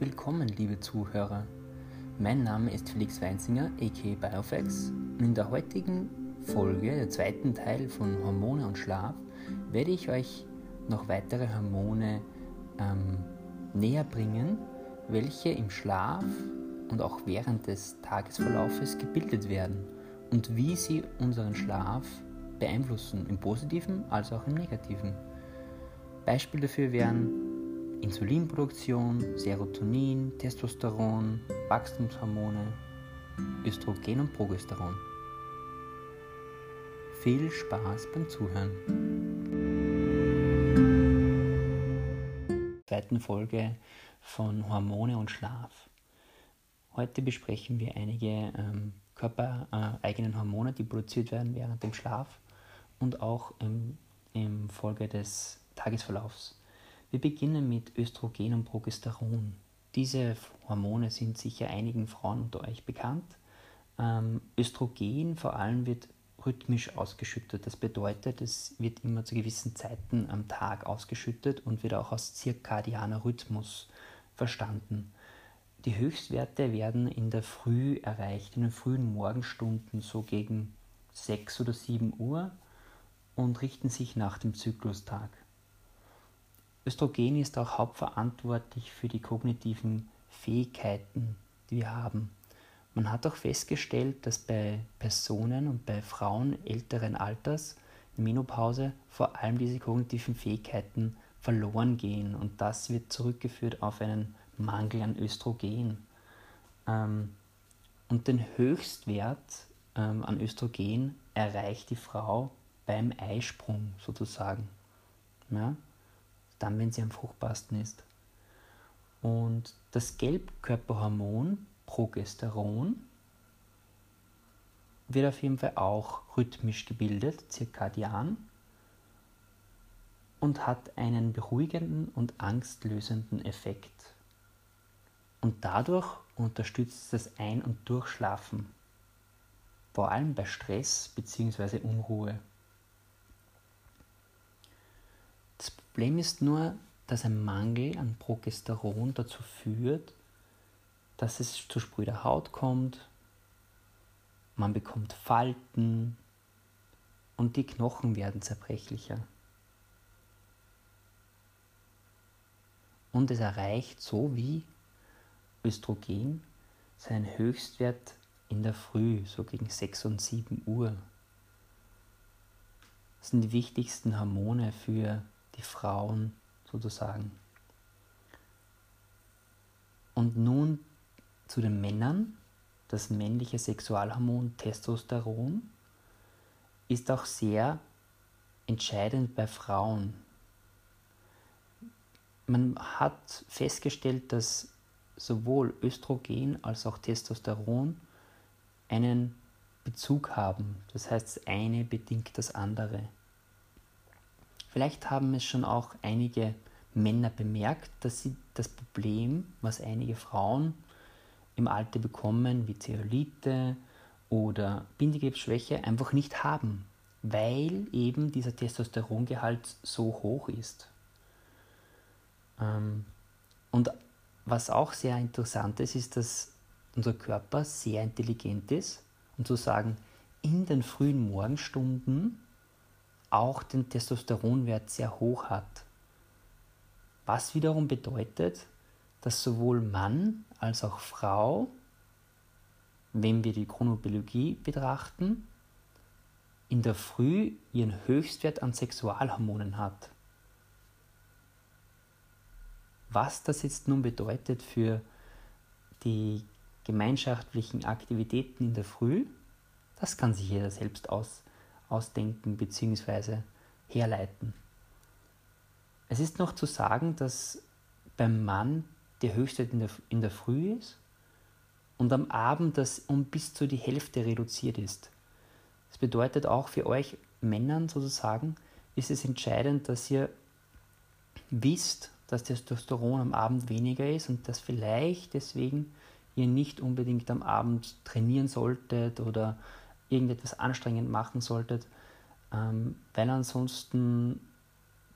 willkommen, liebe Zuhörer. Mein Name ist Felix Weinzinger, aka Biofax, und in der heutigen Folge, der zweiten Teil von Hormone und Schlaf, werde ich euch noch weitere Hormone ähm, näher bringen, welche im Schlaf und auch während des Tagesverlaufes gebildet werden und wie sie unseren Schlaf beeinflussen, im positiven als auch im negativen. Beispiele dafür wären Insulinproduktion, Serotonin, Testosteron, Wachstumshormone, Östrogen und Progesteron. Viel Spaß beim Zuhören. Zweiten Folge von Hormone und Schlaf. Heute besprechen wir einige ähm, körpereigenen Hormone, die produziert werden während dem Schlaf und auch im, im Folge des Tagesverlaufs. Wir beginnen mit Östrogen und Progesteron. Diese Hormone sind sicher einigen Frauen unter euch bekannt. Ähm, Östrogen vor allem wird rhythmisch ausgeschüttet. Das bedeutet, es wird immer zu gewissen Zeiten am Tag ausgeschüttet und wird auch als zirkadianer Rhythmus verstanden. Die Höchstwerte werden in der Früh erreicht, in den frühen Morgenstunden, so gegen 6 oder 7 Uhr und richten sich nach dem Zyklustag. Östrogen ist auch hauptverantwortlich für die kognitiven Fähigkeiten, die wir haben. Man hat auch festgestellt, dass bei Personen und bei Frauen älteren Alters in Menopause vor allem diese kognitiven Fähigkeiten verloren gehen und das wird zurückgeführt auf einen Mangel an Östrogen. Ähm, und den Höchstwert ähm, an Östrogen erreicht die Frau beim Eisprung sozusagen. Ja? Dann, wenn sie am fruchtbarsten ist. Und das Gelbkörperhormon Progesteron wird auf jeden Fall auch rhythmisch gebildet, zirkadian, und hat einen beruhigenden und angstlösenden Effekt. Und dadurch unterstützt das Ein- und Durchschlafen, vor allem bei Stress bzw. Unruhe. Problem ist nur, dass ein Mangel an Progesteron dazu führt, dass es zu spröder Haut kommt, man bekommt Falten und die Knochen werden zerbrechlicher. Und es erreicht so wie Östrogen seinen Höchstwert in der Früh, so gegen 6 und 7 Uhr. Das sind die wichtigsten Hormone für die Frauen sozusagen. Und nun zu den Männern. Das männliche Sexualhormon Testosteron ist auch sehr entscheidend bei Frauen. Man hat festgestellt, dass sowohl Östrogen als auch Testosteron einen Bezug haben. Das heißt, das eine bedingt das andere. Vielleicht haben es schon auch einige Männer bemerkt, dass sie das Problem, was einige Frauen im Alter bekommen, wie Zellulite oder Bindegewebsschwäche, einfach nicht haben, weil eben dieser Testosterongehalt so hoch ist. Ähm, und was auch sehr interessant ist, ist, dass unser Körper sehr intelligent ist und zu sagen, in den frühen Morgenstunden auch den Testosteronwert sehr hoch hat. Was wiederum bedeutet, dass sowohl Mann als auch Frau, wenn wir die Chronobiologie betrachten, in der Früh ihren Höchstwert an Sexualhormonen hat. Was das jetzt nun bedeutet für die gemeinschaftlichen Aktivitäten in der Früh, das kann sich jeder selbst aus, ausdenken bzw. herleiten. Es ist noch zu sagen, dass beim Mann der Höchstwert in der, in der Früh ist und am Abend das um bis zu die Hälfte reduziert ist. Das bedeutet auch für euch Männern sozusagen, ist es entscheidend, dass ihr wisst, dass Testosteron am Abend weniger ist und dass vielleicht deswegen ihr nicht unbedingt am Abend trainieren solltet oder irgendetwas anstrengend machen solltet, ähm, weil ansonsten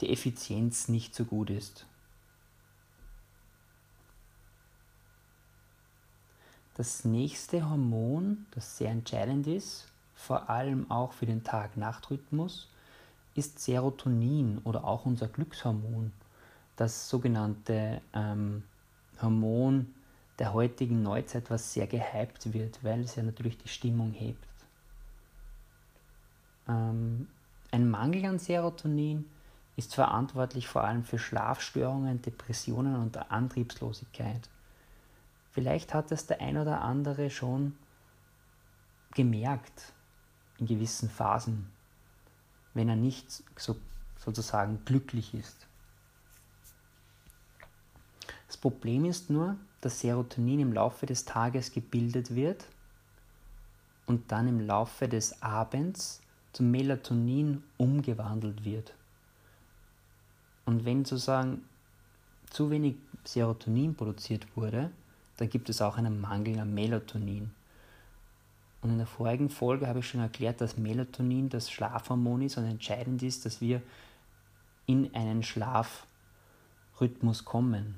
die Effizienz nicht so gut ist. Das nächste Hormon, das sehr entscheidend ist, vor allem auch für den Tag-Nacht-Rhythmus, ist Serotonin oder auch unser Glückshormon, das sogenannte ähm, Hormon der heutigen Neuzeit, was sehr gehypt wird, weil es ja natürlich die Stimmung hebt. Ähm, ein Mangel an Serotonin ist verantwortlich vor allem für Schlafstörungen, Depressionen und Antriebslosigkeit. Vielleicht hat es der ein oder andere schon gemerkt in gewissen Phasen, wenn er nicht so, sozusagen glücklich ist. Das Problem ist nur, dass Serotonin im Laufe des Tages gebildet wird und dann im Laufe des Abends zum Melatonin umgewandelt wird. Und wenn sozusagen zu wenig Serotonin produziert wurde, dann gibt es auch einen Mangel an Melatonin. Und in der vorigen Folge habe ich schon erklärt, dass Melatonin das Schlafhormon ist und entscheidend ist, dass wir in einen Schlafrhythmus kommen.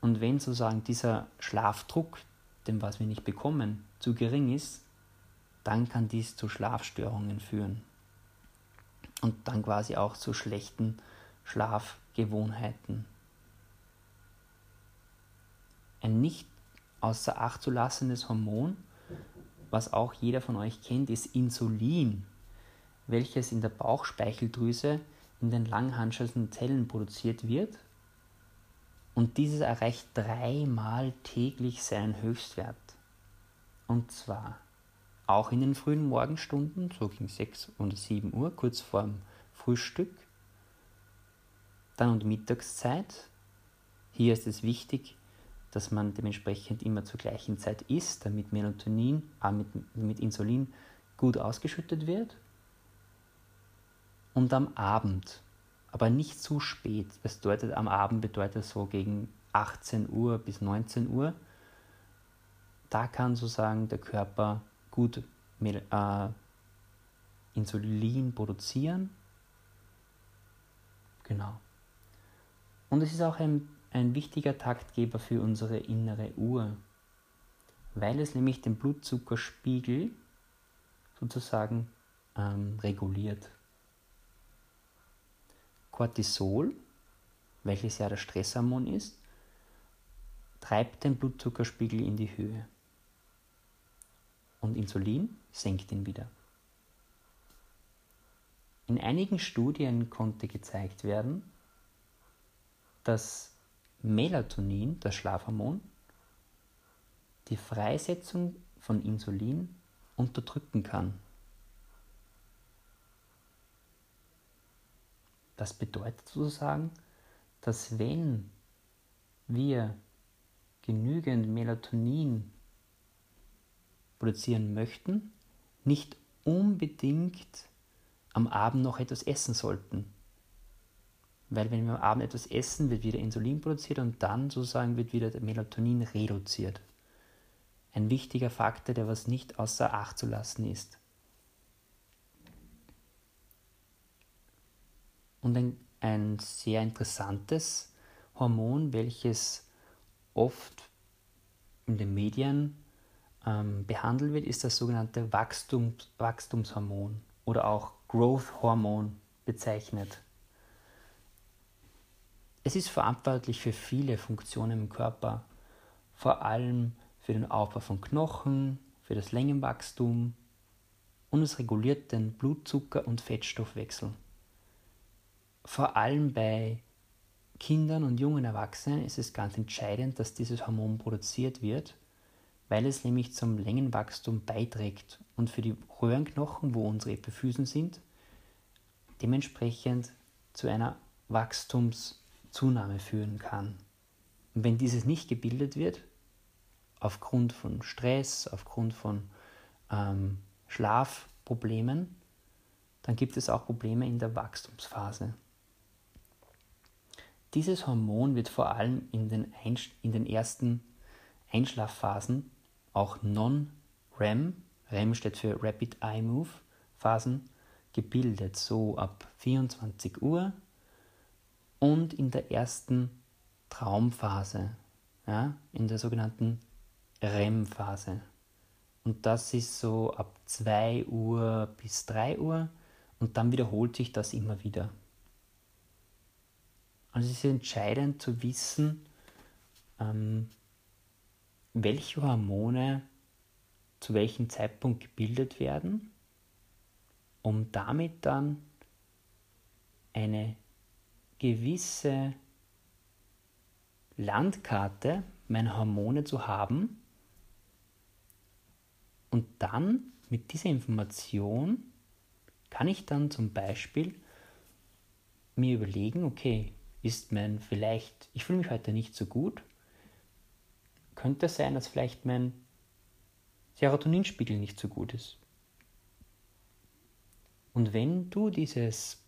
Und wenn sozusagen dieser Schlafdruck, den was wir nicht bekommen, zu gering ist, dann kann dies zu Schlafstörungen führen. Und dann quasi auch zu schlechten Schlafgewohnheiten. Ein nicht außer Acht zu lassendes Hormon, was auch jeder von euch kennt, ist Insulin, welches in der Bauchspeicheldrüse in den langhanschelten Zellen produziert wird. Und dieses erreicht dreimal täglich seinen Höchstwert. Und zwar auch in den frühen Morgenstunden, so gegen 6 oder 7 Uhr, kurz vorm Frühstück, dann und Mittagszeit. Hier ist es wichtig, dass man dementsprechend immer zur gleichen Zeit isst, damit Melatonin, äh, mit, mit Insulin gut ausgeschüttet wird. Und am Abend, aber nicht zu spät. Das bedeutet, am Abend bedeutet so gegen 18 Uhr bis 19 Uhr. Da kann sozusagen der Körper gut äh, Insulin produzieren. Genau. Und es ist auch ein, ein wichtiger Taktgeber für unsere innere Uhr, weil es nämlich den Blutzuckerspiegel sozusagen ähm, reguliert. Cortisol, welches ja das Stresshormon ist, treibt den Blutzuckerspiegel in die Höhe. Und Insulin senkt ihn wieder. In einigen Studien konnte gezeigt werden, dass Melatonin, das Schlafhormon, die Freisetzung von Insulin unterdrücken kann. Das bedeutet sozusagen, dass wenn wir genügend Melatonin produzieren möchten, nicht unbedingt am Abend noch etwas essen sollten. Weil wenn wir am Abend etwas essen, wird wieder Insulin produziert und dann sozusagen wird wieder Melatonin reduziert. Ein wichtiger Faktor, der was nicht außer Acht zu lassen ist. Und ein, ein sehr interessantes Hormon, welches oft in den Medien ähm, behandelt wird, ist das sogenannte Wachstums, Wachstumshormon oder auch Growth Hormon bezeichnet. Es ist verantwortlich für viele Funktionen im Körper, vor allem für den Aufbau von Knochen, für das Längenwachstum und es reguliert den Blutzucker- und Fettstoffwechsel. Vor allem bei Kindern und jungen Erwachsenen ist es ganz entscheidend, dass dieses Hormon produziert wird, weil es nämlich zum Längenwachstum beiträgt und für die Röhrenknochen, wo unsere Epiphysen sind, dementsprechend zu einer Wachstums- Zunahme führen kann. Und wenn dieses nicht gebildet wird, aufgrund von Stress, aufgrund von ähm, Schlafproblemen, dann gibt es auch Probleme in der Wachstumsphase. Dieses Hormon wird vor allem in den, Einsch in den ersten Einschlafphasen, auch Non-REM, REM steht für Rapid Eye Move, Phasen, gebildet, so ab 24 Uhr und in der ersten Traumphase, ja, in der sogenannten REM-Phase. Und das ist so ab 2 Uhr bis 3 Uhr und dann wiederholt sich das immer wieder. Also es ist entscheidend zu wissen, ähm, welche Hormone zu welchem Zeitpunkt gebildet werden, um damit dann eine gewisse Landkarte meiner Hormone zu haben und dann mit dieser Information kann ich dann zum Beispiel mir überlegen, okay, ist mein vielleicht, ich fühle mich heute nicht so gut, könnte sein, dass vielleicht mein Serotoninspiegel nicht so gut ist. Und wenn du dieses,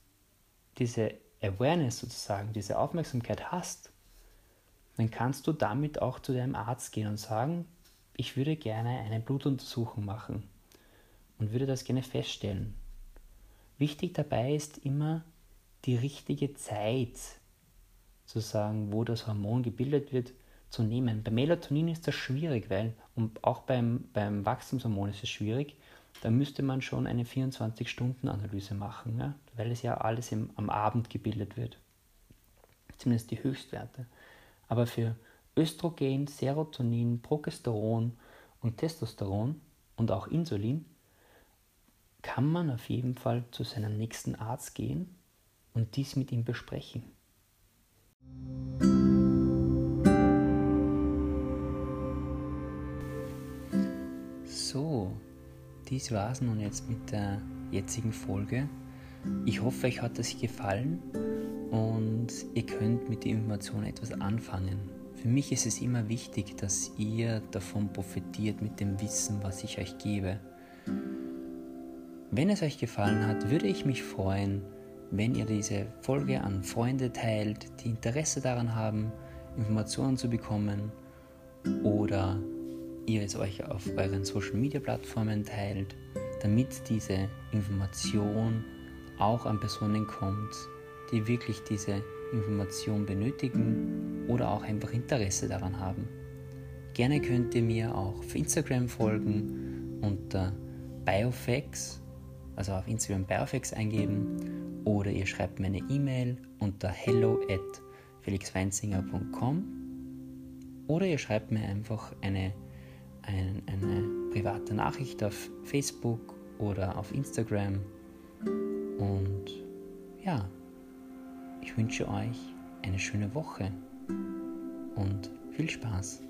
diese Awareness sozusagen, diese Aufmerksamkeit hast, dann kannst du damit auch zu deinem Arzt gehen und sagen, ich würde gerne eine Blutuntersuchung machen und würde das gerne feststellen. Wichtig dabei ist immer die richtige Zeit, zu sagen, wo das Hormon gebildet wird, zu nehmen. Bei Melatonin ist das schwierig, weil, und auch beim, beim Wachstumshormon ist es schwierig, da müsste man schon eine 24-Stunden-Analyse machen, ja? weil es ja alles im, am Abend gebildet wird. Zumindest die Höchstwerte. Aber für Östrogen, Serotonin, Progesteron und Testosteron und auch Insulin kann man auf jeden Fall zu seinem nächsten Arzt gehen und dies mit ihm besprechen. Dies war es nun jetzt mit der jetzigen Folge. Ich hoffe, euch hat es gefallen und ihr könnt mit der Information etwas anfangen. Für mich ist es immer wichtig, dass ihr davon profitiert mit dem Wissen, was ich euch gebe. Wenn es euch gefallen hat, würde ich mich freuen, wenn ihr diese Folge an Freunde teilt, die Interesse daran haben, Informationen zu bekommen oder ihr es euch auf euren Social Media Plattformen teilt, damit diese Information auch an Personen kommt, die wirklich diese Information benötigen oder auch einfach Interesse daran haben. Gerne könnt ihr mir auch auf Instagram folgen unter Biofex, also auf Instagram Biofex eingeben oder ihr schreibt mir eine E-Mail unter hello at felixweinzinger.com oder ihr schreibt mir einfach eine, ein, eine private Nachricht auf Facebook oder auf Instagram und ja, ich wünsche euch eine schöne Woche und viel Spaß.